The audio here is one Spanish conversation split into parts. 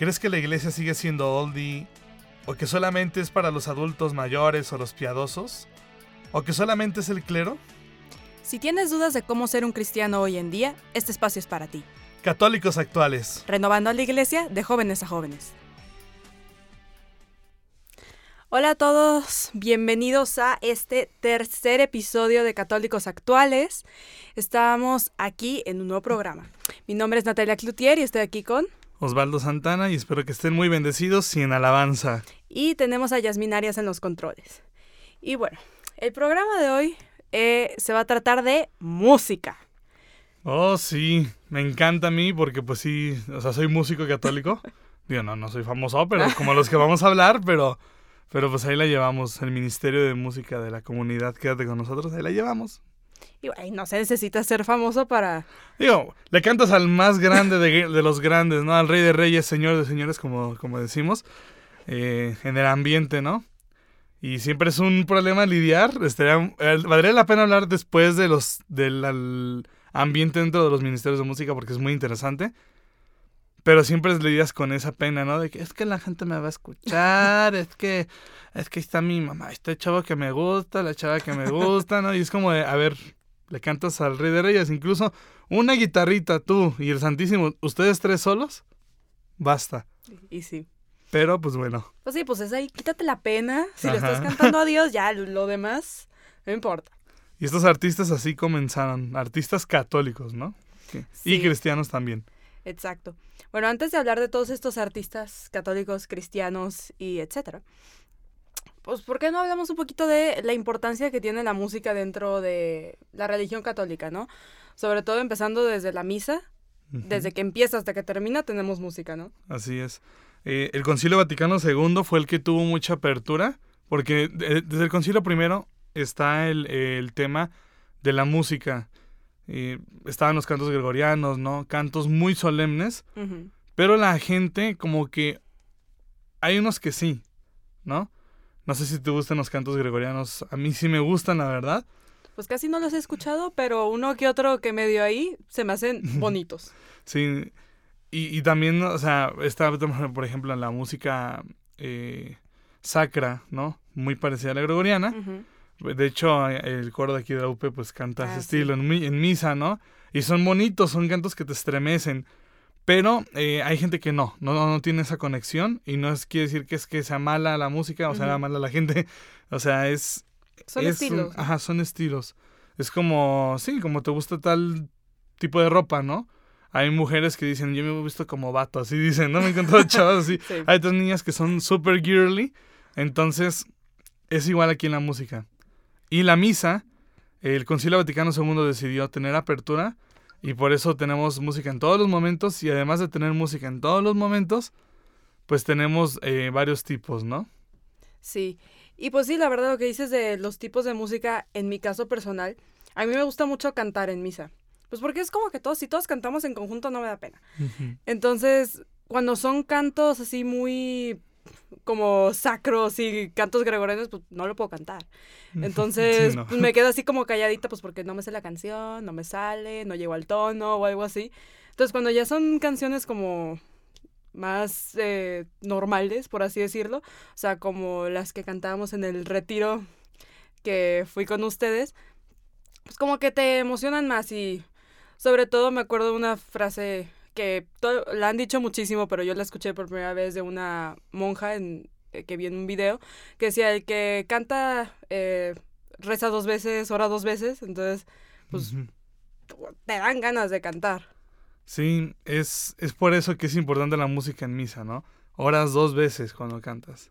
¿Crees que la iglesia sigue siendo oldie? ¿O que solamente es para los adultos mayores o los piadosos? ¿O que solamente es el clero? Si tienes dudas de cómo ser un cristiano hoy en día, este espacio es para ti. Católicos actuales. Renovando a la iglesia de jóvenes a jóvenes. Hola a todos, bienvenidos a este tercer episodio de Católicos Actuales. Estamos aquí en un nuevo programa. Mi nombre es Natalia Cloutier y estoy aquí con... Osvaldo Santana y espero que estén muy bendecidos y en alabanza. Y tenemos a Yasmin Arias en los controles. Y bueno, el programa de hoy eh, se va a tratar de música. Oh, sí, me encanta a mí porque pues sí, o sea, soy músico católico. Digo, no, no soy famoso, pero como los que vamos a hablar, pero, pero pues ahí la llevamos, el Ministerio de Música de la comunidad, quédate con nosotros, ahí la llevamos. Y no se necesita ser famoso para... Digo, le cantas al más grande de, de los grandes, ¿no? Al rey de reyes, señor de señores, como, como decimos, eh, en el ambiente, ¿no? Y siempre es un problema lidiar. Estaría, eh, valdría la pena hablar después de los del ambiente dentro de los ministerios de música porque es muy interesante. Pero siempre lidias con esa pena, ¿no? De que es que la gente me va a escuchar, es que es que está mi mamá, este chavo que me gusta, la chava que me gusta, ¿no? Y es como de, a ver, le cantas al Rey de Reyes, incluso una guitarrita tú y el Santísimo, ustedes tres solos, basta. Y sí. Pero pues bueno. Pues sí, pues es ahí, quítate la pena. Si le Ajá. estás cantando a Dios, ya lo demás no importa. Y estos artistas así comenzaron, artistas católicos, ¿no? Que- Y Sí. cristianos también. Exacto. Bueno, antes de hablar de todos estos artistas católicos, cristianos y etcétera, pues ¿por qué no hablamos un poquito de la importancia que tiene la música dentro de la religión católica, ¿no? Sobre todo empezando desde la misa, desde que empieza hasta que termina tenemos música, ¿no? Así es. Eh, el Concilio Vaticano II fue el que tuvo mucha apertura, porque de- desde el Concilio primero está el, el tema de la música. Eh, estaban los cantos gregorianos, ¿no? Cantos muy solemnes, pero la gente como que... Hay unos que sí, ¿no? No sé si te gustan los cantos gregorianos. A mí sí me gustan, la verdad. Pues casi no los he escuchado, pero uno que otro que me dio ahí se me hacen bonitos. Sí, y, y también, o sea, está, por ejemplo, la música eh, sacra, ¿no? Muy parecida a la gregoriana. De hecho, el coro de aquí de la UP, pues canta Ah, ese sí. estilo en, en misa, ¿no? Y son bonitos, son cantos que te estremecen. Pero eh, hay gente que no, no, no tiene esa conexión. Y no es quiere decir que es que sea mala la música o sea Ujú. mala la gente. O sea, es, Son es un- estilos. ajá, son estilos. Es como, sí, como te gusta tal tipo de ropa, ¿no? Hay mujeres que dicen, yo me he visto como vato, así dicen, ¿no? Me encantan chavas así. Sí. Hay otras niñas que son super girly. Entonces, es igual aquí en la música. Y la misa, el Concilio Vaticano II decidió tener apertura. Y por eso tenemos música en todos los momentos. Y además de tener música en todos los momentos, pues tenemos eh, varios tipos, ¿no? Sí, y pues sí, la verdad lo que dices de los tipos de música, en mi caso personal, a mí me gusta mucho cantar en misa. Pues porque es como que todos, si todos cantamos en conjunto no me da pena. Entonces, cuando son cantos así muy como sacros y cantos gregorianos, pues no lo puedo cantar. Entonces, Sí, no. pues me quedo así como calladita, pues porque no me sé la canción, no me sale, no llego al tono o algo así. Entonces, cuando ya son canciones como más eh, normales, por así decirlo, o sea, como las que cantábamos en el retiro que fui con ustedes, pues como que te emocionan más y sobre todo me acuerdo de una frase que to- la han dicho muchísimo, pero yo la escuché por primera vez de una monja en, eh, que vi en un video, que decía, el que canta eh, reza dos veces, ora dos veces, entonces pues te dan ganas de cantar. Sí, es, es por eso que es importante la música en misa, ¿no? Oras dos veces cuando cantas.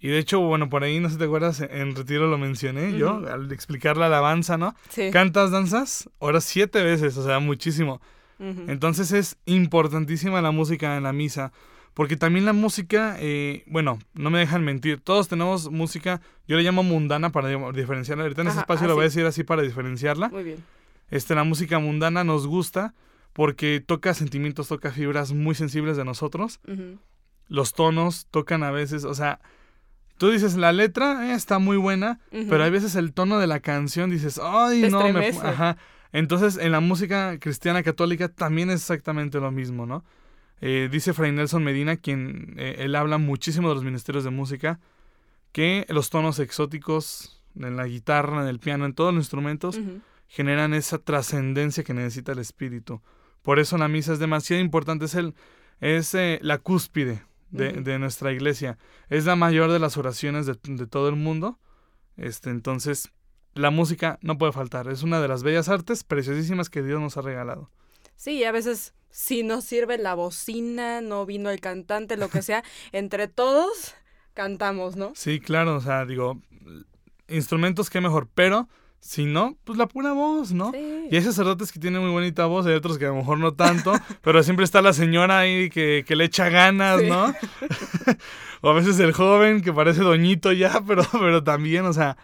Y de hecho, bueno, por ahí, no sé si te acuerdas, en Retiro lo mencioné yo, al explicar la alabanza, ¿no? Sí. Cantas, danzas, oras siete veces, o sea, muchísimo. Entonces es importantísima la música en la misa, porque también la música, eh, bueno, no me dejan mentir, todos tenemos música, yo le llamo mundana para di- diferenciarla, ahorita en ese espacio ah, lo voy a decir así para diferenciarla. Muy bien. Este, la música mundana nos gusta porque toca sentimientos, toca fibras muy sensibles de nosotros, los tonos tocan a veces, o sea, tú dices, la letra eh, está muy buena, pero hay veces el tono de la canción dices, ay, Te no, me... estremece. pu-". Ajá. Entonces, en la música cristiana católica también es exactamente lo mismo, ¿no? Eh, dice Fray Nelson Medina, quien eh, él habla muchísimo de los ministerios de música, que los tonos exóticos en la guitarra, en el piano, en todos los instrumentos, generan esa trascendencia que necesita el espíritu. Por eso la misa es demasiado importante, es, el, es eh, la cúspide de nuestra iglesia. Es la mayor de las oraciones de, de todo el mundo. Este, entonces, la música no puede faltar. Es una de las bellas artes preciosísimas que Dios nos ha regalado. Sí, y a veces si no sirve la bocina, no vino el cantante, lo que sea, entre todos cantamos, ¿no? Sí, claro, o sea, digo, instrumentos qué mejor, pero si no, pues la pura voz, ¿no? Sí. Y hay sacerdotes que tienen muy bonita voz, hay otros que a lo mejor no tanto, pero siempre está la señora ahí que, que le echa ganas, Sí. ¿no? o a veces el joven que parece doñito ya, pero, pero también, o sea,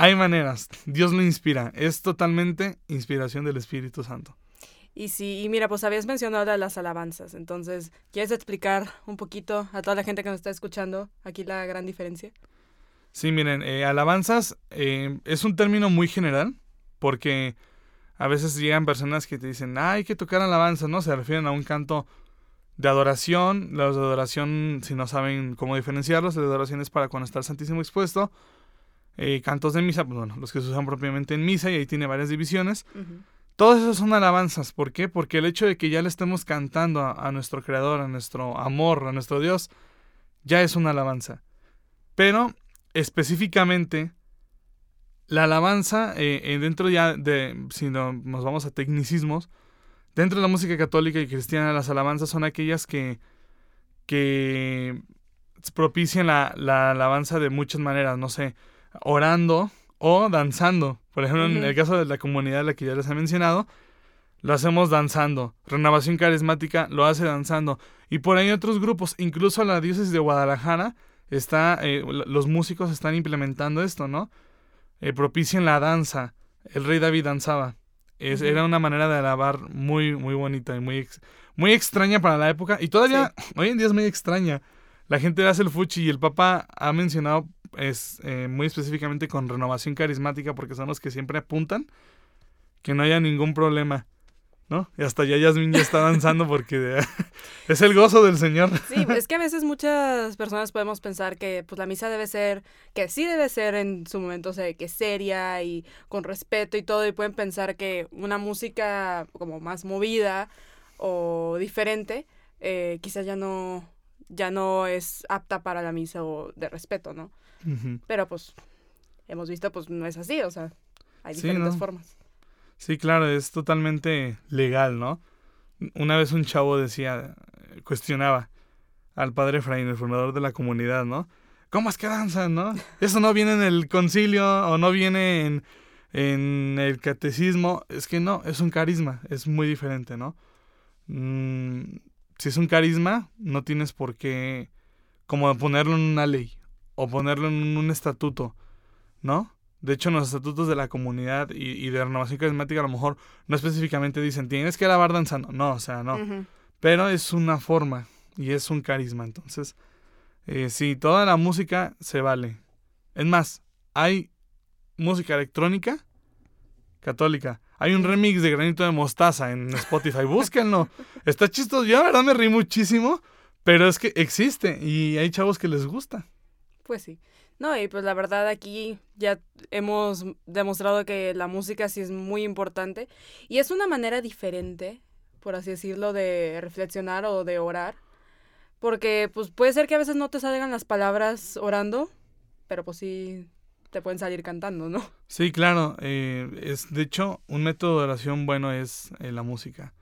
hay maneras. Dios lo inspira. Es totalmente inspiración del Espíritu Santo. Y sí, y mira, pues habías mencionado las alabanzas, entonces, ¿quieres explicar un poquito a toda la gente que nos está escuchando aquí la gran diferencia? Sí, miren, eh, alabanzas eh, es un término muy general porque a veces llegan personas que te dicen, ah, hay que tocar alabanzas, ¿no? Se refieren a un canto de adoración. Los de adoración, si no saben cómo diferenciarlos, de adoración es para cuando está el Santísimo expuesto. Eh, cantos de misa, pues bueno, los que se usan propiamente en misa y ahí tiene varias divisiones. Ujú. Todos esos son alabanzas. ¿Por qué? Porque el hecho de que ya le estemos cantando a, a nuestro Creador, a nuestro amor, a nuestro Dios, ya es una alabanza. Pero específicamente, la alabanza, eh, eh, dentro ya de, si no, nos vamos a tecnicismos, dentro de la música católica y cristiana, las alabanzas son aquellas que, que propician la, la alabanza de muchas maneras, no sé, orando o danzando. Por ejemplo, en el caso de la comunidad a la que ya les he mencionado, lo hacemos danzando. Renovación Carismática lo hace danzando. Y por ahí otros grupos, incluso la diócesis de Guadalajara, está, eh, los músicos están implementando esto, ¿no? Eh, propician la danza. El rey David danzaba. Es-. Era una manera de alabar muy, muy bonita y muy, ex- muy extraña para la época. Y todavía, hoy en día es muy extraña. La gente hace el fuchi y el Papa ha mencionado es, eh, muy específicamente con renovación carismática porque son los que siempre apuntan que no haya ningún problema. ¿No? Y hasta ya Yasmin ya está danzando porque es el gozo del Señor. Sí, es que a veces muchas personas podemos pensar que pues la misa debe ser, que sí debe ser en su momento, o que seria y con respeto y todo, y pueden pensar que una música como más movida o diferente, eh, quizás ya no, ya no es apta para la misa o de respeto, ¿no? Pero pues hemos visto, pues no es así, o sea, hay Sí, diferentes ¿no? formas. Sí, claro, es totalmente legal, ¿no? Una vez un chavo decía, cuestionaba al padre Efraín, el fundador de la comunidad, ¿no? ¿Cómo es que danzan, no? Eso no viene en el concilio o no viene en, en el catecismo. Es que no, es un carisma, es muy diferente, ¿no? Mm, si es un carisma, no tienes por qué como ponerlo en una ley o ponerlo en un estatuto, ¿no? De hecho, en los estatutos de la comunidad y, y de renovación carismática a lo mejor no específicamente dicen tienes que alabar danzando. No, o sea, no. Pero es una forma y es un carisma. Entonces, eh, sí, toda la música se vale. Es más, hay música electrónica católica. Hay un remix de Granito de Mostaza en Spotify. Búsquenlo. Está chistoso. Yo, la verdad, me reí muchísimo. Pero es que existe y hay chavos que les gusta. Pues sí. No, y pues la verdad aquí ya hemos demostrado que la música sí es muy importante y es una manera diferente, por así decirlo, de reflexionar o de orar. Porque pues puede ser que a veces no te salgan las palabras orando, pero pues sí te pueden salir cantando, ¿no? Sí, claro. eh, es, de hecho, un método de oración bueno es eh, la música.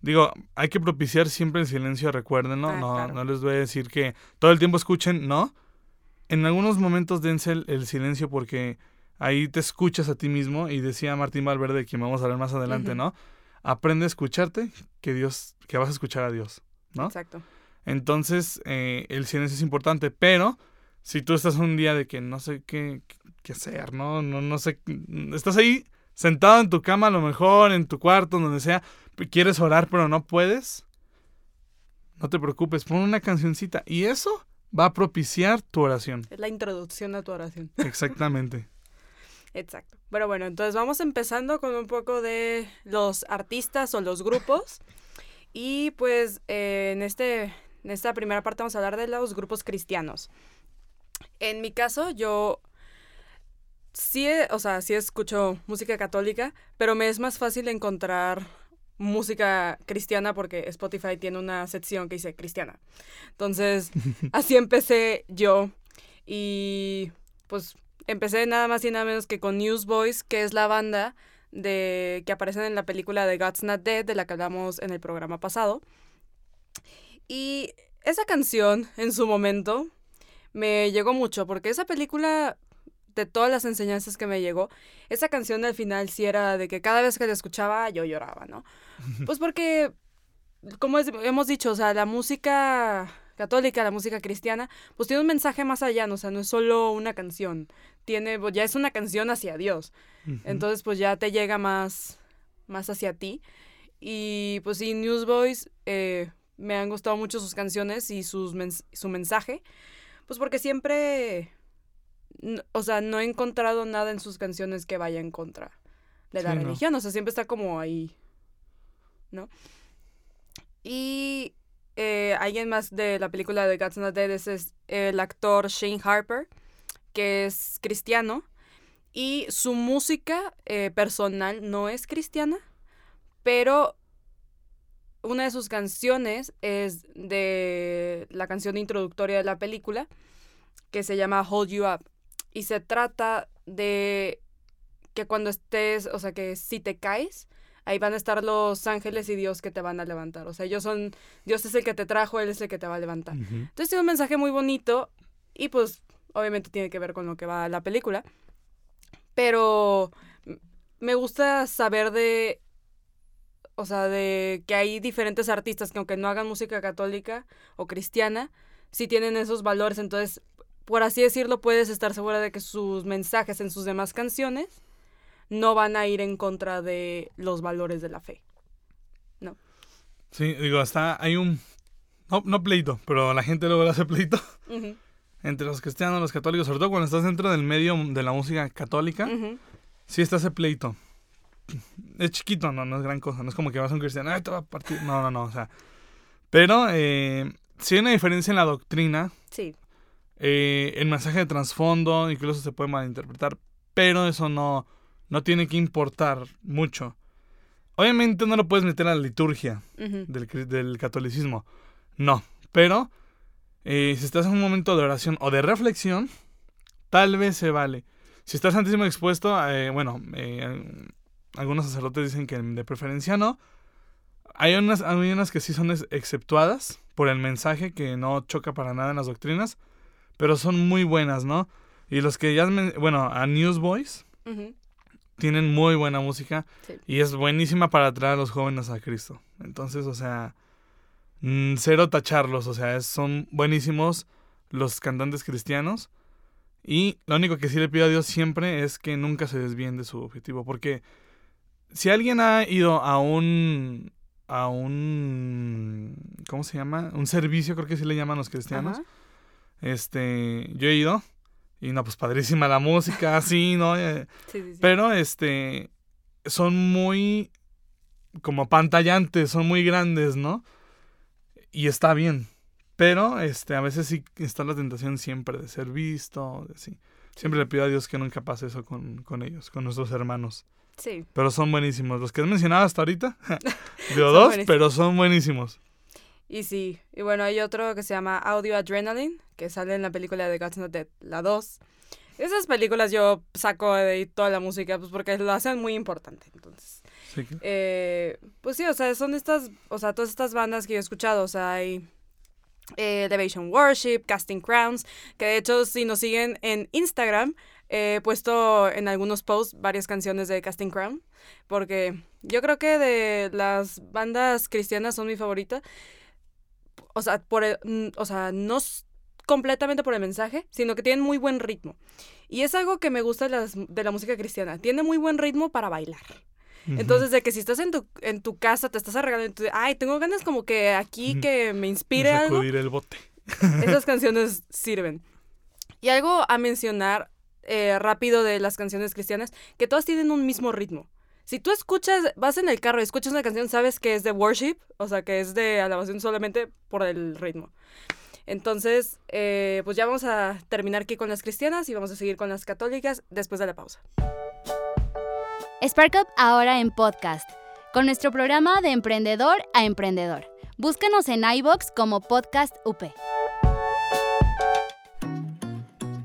Digo, hay que propiciar siempre el silencio, recuerden, ¿no? Ah, no, claro. no les voy a decir que todo el tiempo escuchen, no. En algunos momentos dense el, el silencio porque ahí te escuchas a ti mismo y decía Martín Valverde, quien vamos a ver más adelante. ¿no? aprende a escucharte que Dios, que vas a escuchar a Dios, ¿no? Exacto. Entonces, eh, el silencio es importante, pero si tú estás un día de que no sé qué, qué hacer, ¿no? ¿no? No sé, estás ahí sentado en tu cama a lo mejor, en tu cuarto, donde sea, quieres orar pero no puedes, no te preocupes, pon una cancioncita y eso va a propiciar tu oración. Es la introducción a tu oración. Exactamente. Exacto. Pero bueno, entonces vamos empezando con un poco de los artistas o los grupos. Y pues eh, en, este, en esta primera parte vamos a hablar de los grupos cristianos. En mi caso, yo sí, o sea, sí escucho música católica, pero me es más fácil encontrar música cristiana porque Spotify tiene una sección que dice cristiana. Entonces, así empecé yo y pues empecé nada más y nada menos que con Newsboys, que es la banda de que aparecen en la película de God's Not Dead, de la que hablamos en el programa pasado. Y esa canción, en su momento, me llegó mucho, porque esa película, de todas las enseñanzas que me llegó, esa canción al final sí era de que cada vez que la escuchaba yo lloraba, ¿no? Pues porque, como hemos dicho, o sea, la música católica, la música cristiana, pues tiene un mensaje más allá, ¿no? o sea, no es solo una canción, tiene, pues, ya es una canción hacia Dios. Entonces, pues ya te llega más, más hacia ti. Y pues sí, Newsboys, eh, me han gustado mucho sus canciones y sus su mensaje, pues porque siempre, o sea, no he encontrado nada en sus canciones que vaya en contra de la religión, o sea, siempre está como ahí, ¿no? Y eh, alguien más de la película de God's Not Dead es el actor Shane Harper, que es cristiano, y su música eh, personal no es cristiana, pero una de sus canciones es de la canción introductoria de la película, que se llama Hold You Up. Y se trata de que cuando estés, o sea, que si te caes, ahí van a estar los ángeles y Dios que te van a levantar. O sea, ellos son, Dios es el que te trajo, Él es el que te va a levantar. Entonces tiene un mensaje muy bonito y pues obviamente tiene que ver con lo que va la película. Pero me gusta saber de o sea, de que hay diferentes artistas que aunque no hagan música católica o cristiana, sí tienen esos valores. Entonces, por así decirlo, puedes estar segura de que sus mensajes en sus demás canciones no van a ir en contra de los valores de la fe. ¿No? Sí, digo, hasta hay un... No, no pleito, pero la gente luego le hace pleito. Entre los cristianos y los católicos, sobre todo cuando estás dentro del medio de la música católica, sí está ese pleito es chiquito, no, no es gran cosa. No es como que vas a un cristiano, Ay, te va a partir. No, no, no. O sea. Pero eh, sí hay una diferencia en la doctrina. Sí. Eh, el mensaje de trasfondo incluso se puede malinterpretar. Pero eso no, no tiene que importar mucho. Obviamente no lo puedes meter a la liturgia del, del, catolicismo. No. Pero eh, si estás en un momento de oración o de reflexión, tal vez se vale. Si estás santísimo expuesto, eh, bueno, algunos sacerdotes dicen que de preferencia no. Hay unas, hay unas que sí son exceptuadas por el mensaje que no choca para nada en las doctrinas, pero son muy buenas, ¿no? Y los que ya, bueno, a Newsboys tienen muy buena música y es buenísima para atraer a los jóvenes a Cristo. Entonces, o sea, mm, cero tacharlos, o sea, son buenísimos los cantantes cristianos. Y lo único que sí le pido a Dios siempre es que nunca se desvíen de su objetivo, porque si alguien ha ido a un a un ¿cómo se llama? Un servicio, creo que sí le llaman los cristianos. Este, yo he ido y no pues padrísima la música, así, ¿no? Eh, sí, sí, sí. Pero este son muy como pantallantes, son muy grandes, ¿no? Y está bien. Pero este a veces sí está la tentación siempre de ser visto, de, sí. Siempre le pido a Dios que nunca pase eso con, con ellos, con nuestros hermanos. Sí. Pero son buenísimos. Los que has mencionado hasta ahorita. Digo dos, pero son buenísimos. Y sí. Y bueno, hay otro que se llama Audio Adrenaline, que sale en la película de God's Not Dead, la 2. Esas películas yo saco de toda la música, pues porque lo hacen muy importante. Entonces. Sí. Eh, pues sí, o sea, son estas, o sea, todas estas bandas que yo he escuchado. O sea, hay eh, Elevation Worship, Casting Crowns, que de hecho si nos siguen en Instagram, He puesto en algunos posts varias canciones de Casting Crown, porque Yo creo que de las bandas cristianas son mi favorita. O sea, por el- mm, o sea, no completamente por el mensaje, sino que tienen muy buen ritmo. Y es algo que me gusta de, las- de la música cristiana. Tiene muy buen ritmo para bailar. Entonces, de que si estás en tu, en tu casa, te estás arreglando, y tú, ay, tengo ganas como que aquí que me inspire algo, el bote. esas canciones sirven. Y algo a mencionar eh, rápido de las canciones cristianas, que todas tienen un mismo ritmo. Si tú escuchas, vas en el carro y escuchas una canción, sabes que es de worship, o sea, que es de alabación solamente por el ritmo. Entonces, eh, pues ya vamos a terminar aquí con las cristianas y vamos a seguir con las católicas después de la pausa. Spark Up ahora en podcast, con nuestro programa de emprendedor a emprendedor. Búscanos en iBox como Podcast UP.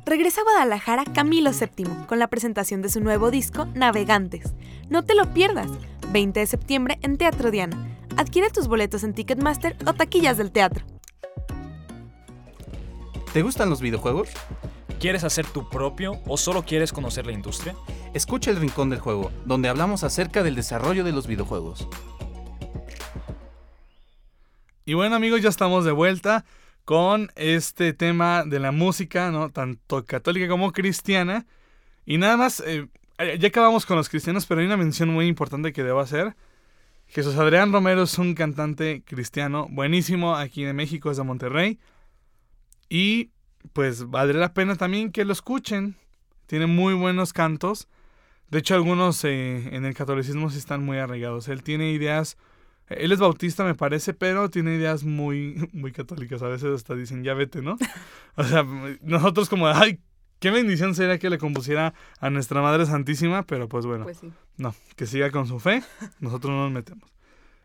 Regresa a Guadalajara Camilo VII con la presentación de su nuevo disco Navegantes. No te lo pierdas, 20 de septiembre en Teatro Diana. Adquiere tus boletos en Ticketmaster o taquillas del teatro. ¿Te gustan los videojuegos? ¿Quieres hacer tu propio o solo quieres conocer la industria? Escucha El Rincón del Juego, donde hablamos acerca del desarrollo de los videojuegos. Y bueno amigos, ya estamos de vuelta con este tema de la música, ¿no? Tanto católica como cristiana. Y nada más, eh, ya acabamos con los cristianos, pero hay una mención muy importante que debo hacer. Jesús Adrián Romero es un cantante cristiano buenísimo aquí en México, es de Monterrey. Y pues valdría la pena también que lo escuchen. Tiene muy buenos cantos. De hecho, algunos eh, en el catolicismo sí están muy arraigados. Él tiene ideas él es bautista, me parece, pero tiene ideas muy, muy católicas. A veces hasta dicen, ya vete, ¿no? O sea, nosotros como, ay, qué bendición sería que le compusiera a nuestra Madre Santísima, pero pues bueno, Pues sí. no, que siga con su fe, nosotros no nos metemos.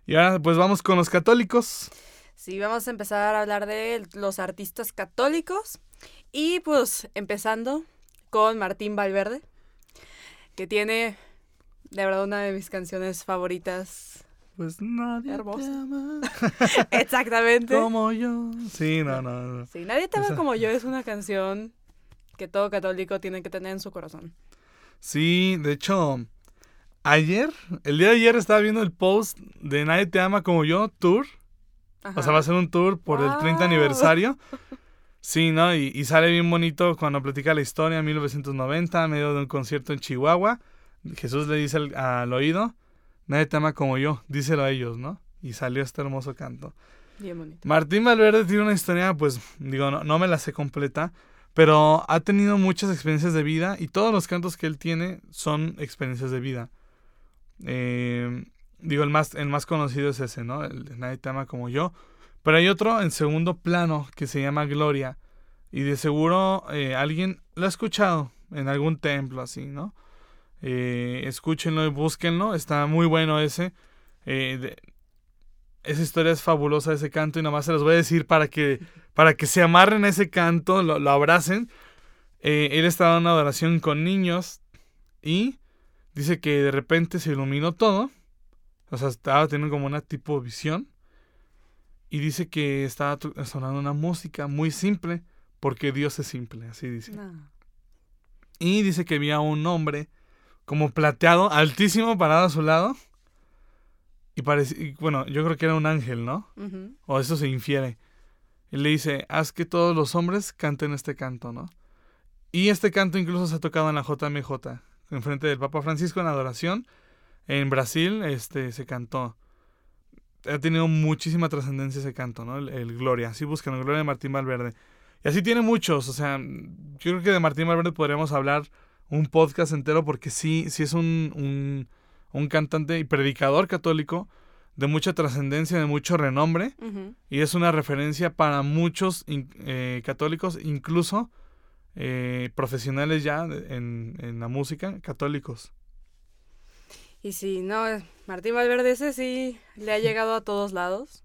Y ahora pues vamos con los católicos. Sí, vamos a empezar a hablar de los artistas católicos. Y pues empezando con Martín Valverde, que tiene de verdad una de mis canciones favoritas. Pues nadie Hermoso. te ama Exactamente. como yo. Sí, no, no, no. Sí, Nadie te ama Esa- como yo es una canción que todo católico tiene que tener en su corazón. Sí, de hecho, ayer, el día de ayer estaba viendo el post de Nadie te ama como yo, tour. O sea, va a ser un tour por el 30 Wow. aniversario. Sí, ¿no? Y, y sale bien bonito cuando platica la historia en 1990, en medio de un concierto en Chihuahua. Jesús le dice al, al oído, nadie te ama como yo, díselo a ellos, ¿no? Y salió este hermoso canto. Bien bonito. Martín Valverde tiene una historia, pues, digo, no, no me la sé completa, pero ha tenido muchas experiencias de vida y todos los cantos que él tiene son experiencias de vida. Eh, digo, el más, el más conocido es ese, ¿no? El de Nadie te ama como yo. Pero hay otro en segundo plano que se llama Gloria. Y de seguro eh, alguien lo ha escuchado en algún templo así, ¿no? Eh, escúchenlo y búsquenlo. Está muy bueno ese. Eh, de- esa historia es fabulosa, ese canto. Y nomás se los voy a decir para que, para que se amarren a ese canto, lo, lo abracen. Eh, él estaba en una adoración con niños. Y dice que de repente se iluminó todo. O sea, estaba teniendo como una tipo visión. Y dice que estaba sonando una música muy simple, porque Dios es simple, así dice. No. Y dice que había un hombre como plateado, altísimo, parado a su lado. Y parece, y bueno, yo creo que era un ángel, ¿no? O eso se infiere. Y le dice, haz que todos los hombres canten este canto, ¿no? Y este canto incluso se ha tocado en la JMJ, en frente del Papa Francisco en adoración. En Brasil, este, se cantó. Ha tenido muchísima trascendencia ese canto, ¿no? El, el Gloria. Así buscan el Gloria de Martín Valverde. Y así tiene muchos, o sea, yo creo que de Martín Valverde podríamos hablar un podcast entero porque sí, sí es un, un, un cantante y predicador católico de mucha trascendencia, de mucho renombre. Y es una referencia para muchos in- eh, católicos, incluso eh, profesionales ya en, en la música, católicos. Y sí, no, Martín Valverde ese sí le ha llegado a todos lados.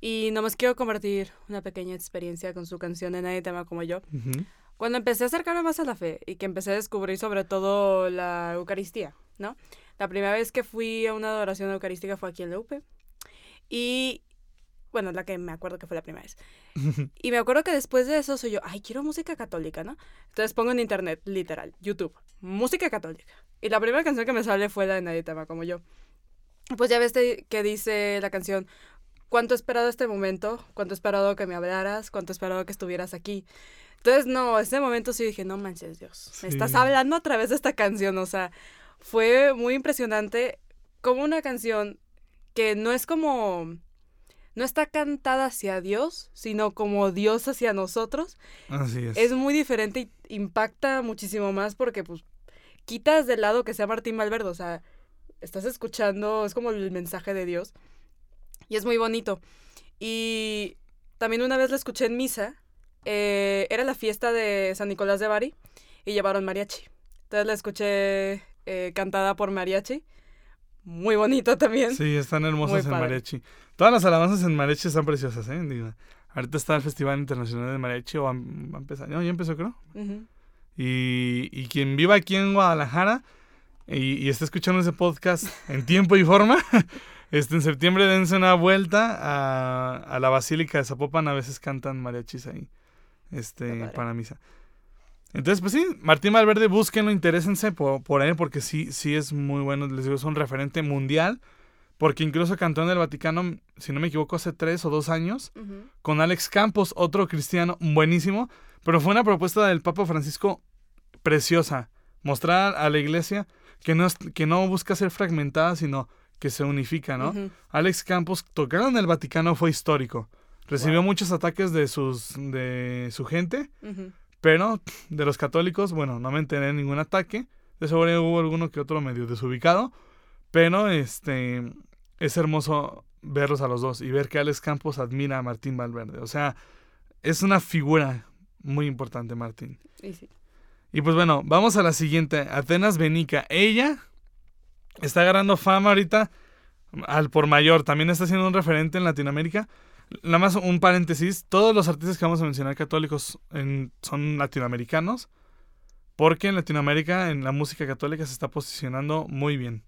Y nomás quiero compartir una pequeña experiencia con su canción de Nadie te ama como yo. Cuando empecé a acercarme más a la fe y que empecé a descubrir sobre todo la Eucaristía, ¿no? La primera vez que fui a una adoración eucarística fue aquí en la UP. Y, bueno, la que me acuerdo que fue la primera vez. Y me acuerdo que después de eso soy yo, ay, quiero música católica, ¿no? Entonces pongo en internet, literal, YouTube, música católica. Y la primera canción que me sale fue la de Nadie te ama como yo. pues ya ves que dice la canción, ¿cuánto he esperado este momento? ¿Cuánto he esperado que me hablaras? ¿Cuánto he esperado que estuvieras aquí? Entonces, no, ese momento sí dije, no manches, Dios, me estás hablando a través de esta canción, o sea, fue muy impresionante como una canción que no es como, no está cantada hacia Dios, sino como Dios hacia nosotros, Así es. es muy diferente y impacta muchísimo más porque pues quitas de lado que sea Martín Valverde, o sea, estás escuchando, es como el mensaje de Dios y es muy bonito. Y también una vez la escuché en misa, eh, era la fiesta de San Nicolás de Bari y llevaron mariachi. Entonces la escuché eh, cantada por mariachi, muy bonito también. Sí, están hermosas en mariachi. Todas las alabanzas en mariachi están preciosas, ¿eh? Digo, ahorita está el Festival Internacional de Mariachi, o va, a empezar. No, ya empezó, creo. Y, y quien viva aquí en Guadalajara y, y esté escuchando ese podcast en tiempo y forma, este, en septiembre dense una vuelta a, a la Basílica de Zapopan. A veces cantan mariachis ahí este, para misa. Entonces, pues sí, Martín Valverde, búsquenlo, interésense por, por él, porque sí, sí es muy bueno. Les digo, es un referente mundial, porque incluso cantó en el Vaticano, si no me equivoco, hace tres o dos años con Alex Campos, otro cristiano buenísimo, pero fue una propuesta del Papa Francisco preciosa, mostrar a la iglesia que no, que no busca ser fragmentada, sino que se unifica, ¿no? Alex Campos tocar en el Vaticano fue histórico. Recibió Wow. muchos ataques de sus de su gente, pero de los católicos, bueno, no me enteré de ningún ataque. De seguro hubo alguno que otro medio desubicado, pero este es hermoso verlos a los dos y ver que Alex Campos admira a Martín Valverde. O sea, es una figura muy importante, Martín. Y sí. Y pues bueno, vamos a la siguiente, Atenas Benica. Ella está agarrando fama ahorita al por mayor, también está siendo un referente en Latinoamérica. Nada más un paréntesis, todos los artistas que vamos a mencionar católicos en- son latinoamericanos, porque en Latinoamérica en la música católica se está posicionando muy bien.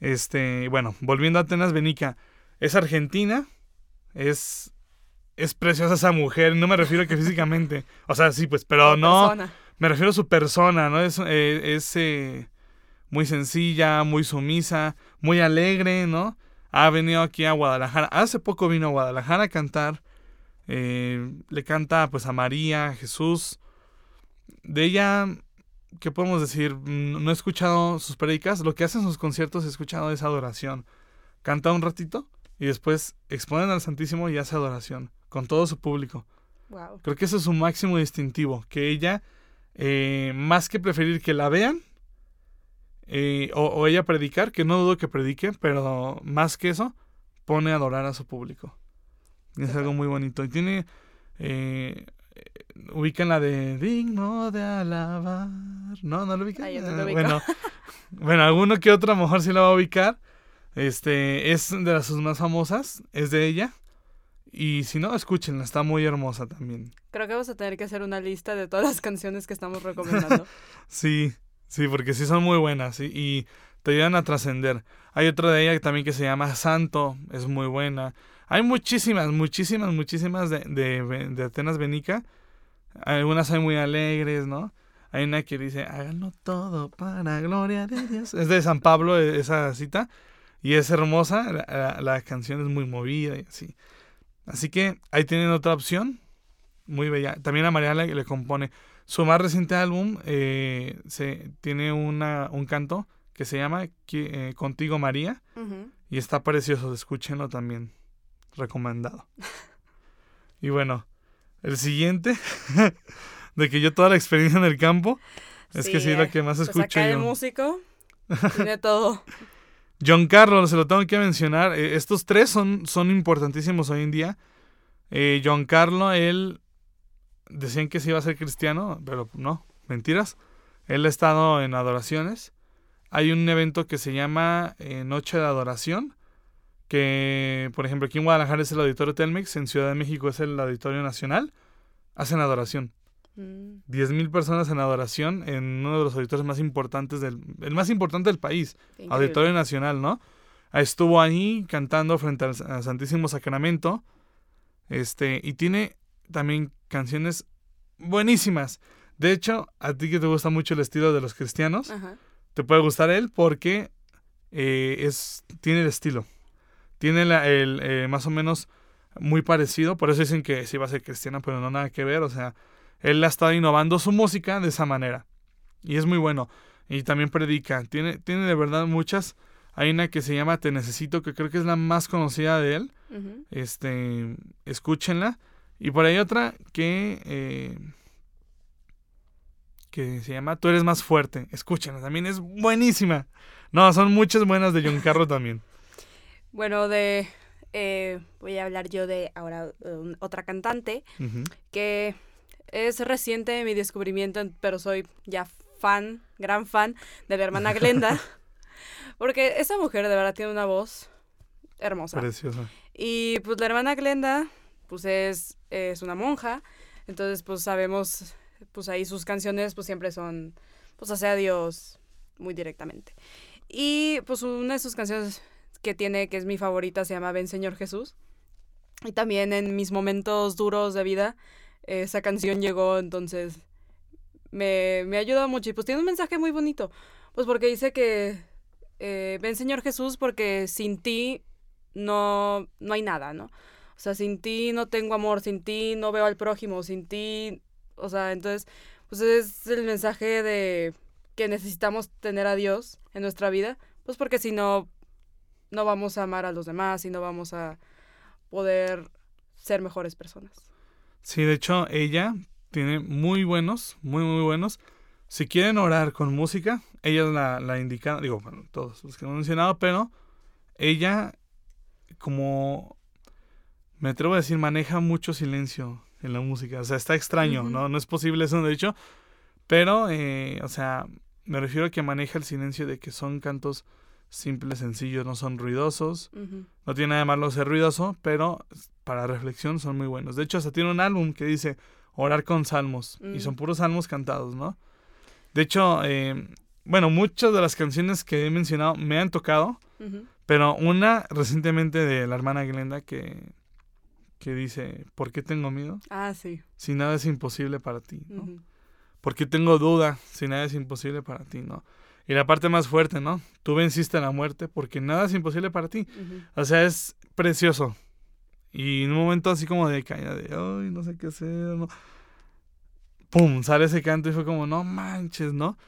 Este, bueno, volviendo a Atenas Benica, es argentina, es es preciosa esa mujer, no me refiero que físicamente, o sea, sí, pues, pero no, persona. me refiero a su persona, ¿no? Es, eh, es eh, muy sencilla, muy sumisa, muy alegre, ¿no? Ha venido aquí a Guadalajara. Hace poco vino a Guadalajara a cantar. eh, le canta pues a María, a Jesús. De ella, ¿qué podemos decir? Mm, No he escuchado sus predicas. Lo que hacen sus conciertos he escuchado es adoración. Canta un ratito y después exponen al Santísimo y hace adoración con todo su público. Wow. Creo que ese es su máximo distintivo, que ella, eh, más que preferir que la vean, eh, o, o ella predicar, que no dudo que predique, pero más que eso, pone a adorar a su público. Y es algo muy bonito. Y tiene, eh, ubican la de digno de alabar. No, no lo ubican. Ah, yo no lo ubico. bueno, bueno, alguno que otro a lo mejor sí la va a ubicar. Este, es de las sus más famosas, es de ella. Y si no, escúchenla, está muy hermosa también. Creo que vamos a tener que hacer una lista de todas las canciones que estamos recomendando. Sí, sí, porque sí son muy buenas y, y te ayudan a trascender. Hay otra de ella también que se llama Santo, es muy buena. Hay muchísimas, muchísimas, muchísimas de, de, de Atenas Benica. Algunas hay muy alegres, ¿no? Hay una que dice, háganlo todo para gloria de Dios. Es de San Pablo e- esa cita y es hermosa. La, canción es muy movida y así. Así que ahí tienen otra opción. Muy bella. También a María le, le compone. Su más reciente álbum eh, se, tiene una, un canto que se llama eh, Contigo María y está precioso. Escúchenlo también. Recomendado. y bueno, el siguiente, de que yo toda la experiencia en el campo, es que sí eh, que más pues escucho acá el músico tiene todo. John Carlos, se lo tengo que mencionar. eh, estos tres son, son importantísimos hoy en día. Eh, John Carlo, él decían que se iba a ser cristiano, pero no, mentiras. Él ha estado en adoraciones. Hay un evento que se llama eh, Noche de Adoración, que por ejemplo aquí en Guadalajara es el Auditorio Telmex, en Ciudad de México es el Auditorio Nacional. Hacen adoración. Mm, 10.000 personas en adoración en uno de los auditorios más importantes del, el más importante del país. increíble. Auditorio Nacional, ¿no? Estuvo ahí cantando frente al, al Santísimo Sacramento. Este, y tiene también canciones buenísimas. De hecho, a ti que te gusta mucho el estilo de los cristianos, Ajá. te puede gustar él porque eh, es, tiene el estilo. Tiene la, el, eh, más o menos muy parecido. Por eso dicen que sí va a ser cristiana, pero no nada que ver. O sea, él ha estado innovando su música de esa manera. Y es muy bueno. Y también predica. Tiene, tiene de verdad muchas. Hay una que se llama Te Necesito, que creo que es la más conocida de él. Este, escúchenla. Y por ahí otra que, eh, que se llama Tú eres más fuerte. Escúchenla, también es buenísima. No, son muchas buenas de John Carro también. Bueno, de... eh, voy a hablar yo de ahora um, otra cantante que es reciente mi descubrimiento, pero soy ya fan, gran fan de la hermana Glenda. porque esa mujer de verdad tiene una voz hermosa. Preciosa. Y pues la hermana Glenda, pues es, es una monja, entonces pues sabemos, pues ahí sus canciones pues siempre son, pues hacia Dios muy directamente. Y pues una de sus canciones que tiene, que es mi favorita, se llama Ven Señor Jesús. Y también en mis momentos duros de vida, esa canción llegó, entonces me, me ayuda mucho. Y pues tiene un mensaje muy bonito, pues porque dice que eh, ven Señor Jesús porque sin ti no, no hay nada, ¿no? O sea, sin ti no tengo amor, sin ti no veo al prójimo, sin ti, o sea, entonces, pues es el mensaje de que necesitamos tener a Dios en nuestra vida, pues porque si no, no vamos a amar a los demás y no vamos a poder ser mejores personas. Sí, de hecho, ella tiene muy buenos, muy, muy buenos. Si quieren orar con música, ella es la, la indicada, digo, bueno, todos los que hemos mencionado, pero ella, como me atrevo a decir, maneja mucho silencio en la música. O sea, está extraño. ¿no? No es posible eso, de hecho. Pero, eh, o sea, me refiero a que maneja el silencio de que son cantos simples, sencillos, no son ruidosos. No tiene nada de malo ser ruidoso, pero para reflexión son muy buenos. De hecho, hasta tiene un álbum que dice Orar con Salmos. Y Mm. son puros salmos cantados, ¿no? De hecho, eh, bueno, muchas de las canciones que he mencionado me han tocado, pero una recientemente de la hermana Glenda que, que dice, ¿por qué tengo miedo? Ah, sí. Si nada es imposible para ti, ¿no? ¿Por qué tengo duda? Si nada es imposible para ti, ¿no? Y la parte más fuerte, ¿no? Tú venciste a la muerte porque nada es imposible para ti. O sea, es precioso. Y en un momento así como de caída de, ay, no sé qué hacer, ¿no? Pum, sale ese canto y fue como, no manches, ¿no?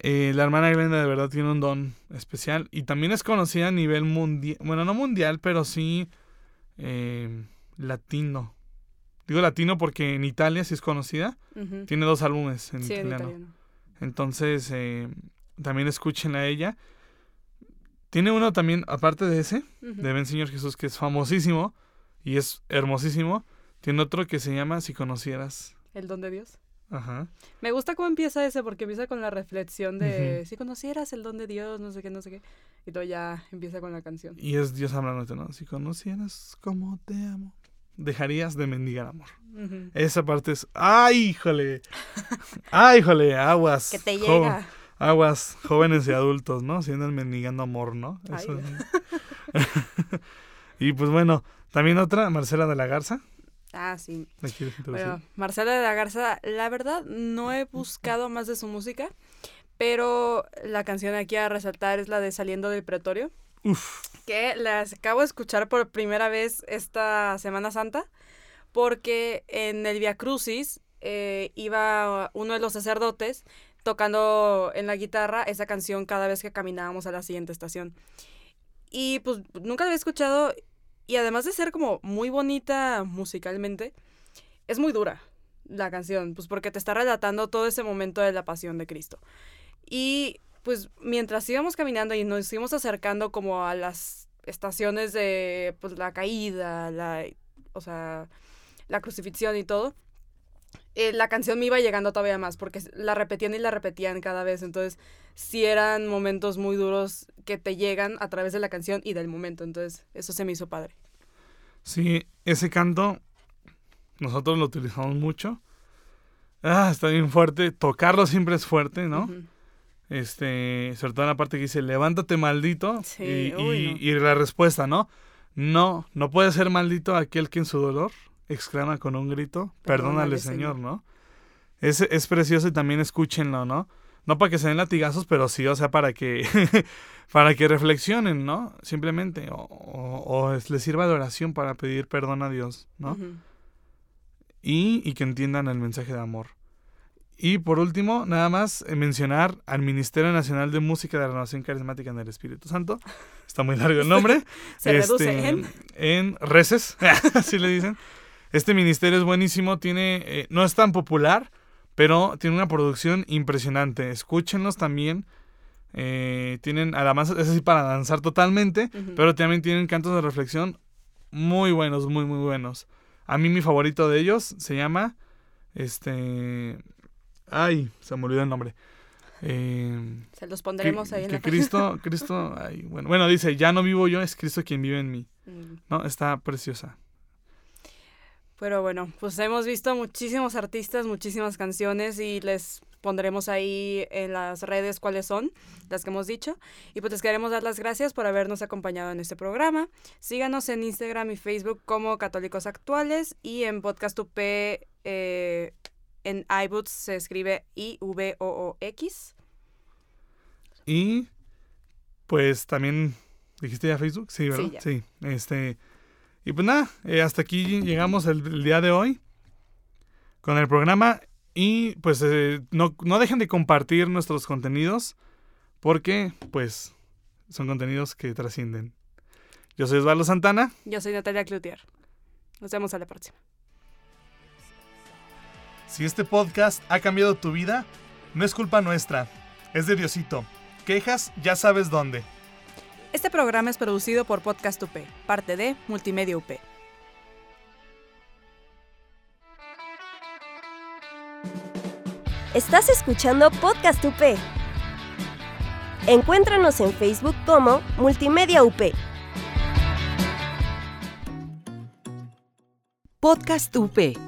Eh, la hermana Glenda de verdad tiene un don especial y también es conocida a nivel mundial, bueno, no mundial, pero sí eh, latino. Digo latino porque en Italia sí es conocida. Tiene dos álbumes en Sí, en italiano. Entonces, eh, también escúchenla a ella. Tiene uno también, aparte de ese, de Ven Señor Jesús, que es famosísimo y es hermosísimo. Tiene otro que se llama Si conocieras. El don de Dios. Ajá. Me gusta cómo empieza ese porque empieza con la reflexión de si conocieras el don de Dios, no sé qué, no sé qué. Y todo ya empieza con la canción. Y es Dios hablándote, ¿no? Si conocieras cómo te amo, dejarías de mendigar amor. Esa parte es. ¡Ay, híjole! ¡Ay, híjole! Aguas. Que te jo- llega. Aguas, jóvenes y adultos, ¿no? Si andan mendigando amor, ¿no? Eso es- y pues bueno, también otra, Marcela de la Garza. Ah, sí. Bueno, Marcela de la Garza, la verdad no he buscado más de su música, pero la canción aquí a resaltar es la de Saliendo del Pretorio, Que las acabo de escuchar por primera vez esta Semana Santa, porque en el Via Crucis eh, iba uno de los sacerdotes tocando en la guitarra esa canción cada vez que caminábamos a la siguiente estación. Y pues nunca la había escuchado y además de ser como muy bonita musicalmente, es muy dura la canción, pues porque te está relatando todo ese momento de la pasión de Cristo. Y pues mientras íbamos caminando y nos íbamos acercando como a las estaciones de pues la caída, la o sea, la crucifixión y todo, eh, la canción me iba llegando todavía más porque la repetían y la repetían cada vez, entonces sí eran momentos muy duros que te llegan a través de la canción y del momento, entonces eso se me hizo padre. Sí, ese canto nosotros lo utilizamos mucho. Ah, está bien fuerte. Tocarlo siempre es fuerte, ¿no? Este, sobre todo en la parte que dice, levántate maldito. Sí, y, uy, y- no. y la respuesta, ¿no? No, no puede ser maldito aquel que en su dolor exclama con un grito, perdónale, Perdónale, Señor, Señor. ¿no? Es, es precioso y también escúchenlo, ¿no? No para que se den latigazos, pero sí, o sea, para que, para que reflexionen, ¿no? Simplemente. O, o- o es- les sirva de oración para pedir perdón a Dios, ¿no? Y, y que entiendan el mensaje de amor. Y por último, nada más eh, mencionar al Ministerio Nacional de Música de Renovación Carismática en el Espíritu Santo. Está muy largo el nombre. Se reduce en- en Reces, así le dicen. Este ministerio es buenísimo, tiene eh, no es tan popular, pero tiene una producción impresionante. Escúchenlos también. Eh, tienen, además, es así para danzar totalmente, pero también tienen cantos de reflexión muy buenos, muy, muy buenos. A mí mi favorito de ellos se llama, este, ay, se me olvidó el nombre. Eh, Se los pondremos que, ahí en que la Cristo, Cristo, ay, bueno, bueno, dice, ya no vivo yo, es Cristo quien vive en mí. Mm. No, está preciosa. Pero bueno, pues hemos visto muchísimos artistas, muchísimas canciones y les pondremos ahí en las redes cuáles son, las que hemos dicho. Y pues les queremos dar las gracias por habernos acompañado en este programa. Síganos en Instagram y Facebook como Católicos Actuales y en Podcast UP eh, en iBooks se escribe I-V-O-O-X. Y pues también dijiste ya Facebook, sí, ¿verdad? Sí, ya. Sí, este y pues nada, eh, hasta aquí llegamos el, el día de hoy con el programa y pues eh, no, no dejen de compartir nuestros contenidos porque pues son contenidos que trascienden. Yo soy Osvaldo Santana. Yo soy Natalia Cloutier. Nos vemos a la próxima. Si este podcast ha cambiado tu vida, no es culpa nuestra, es de Diosito. Quejas, ya sabes dónde. Este programa es producido por Podcast UP, parte de Multimedia UP. Estás escuchando Podcast UP. Encuéntranos en Facebook como Multimedia UP. Podcast UP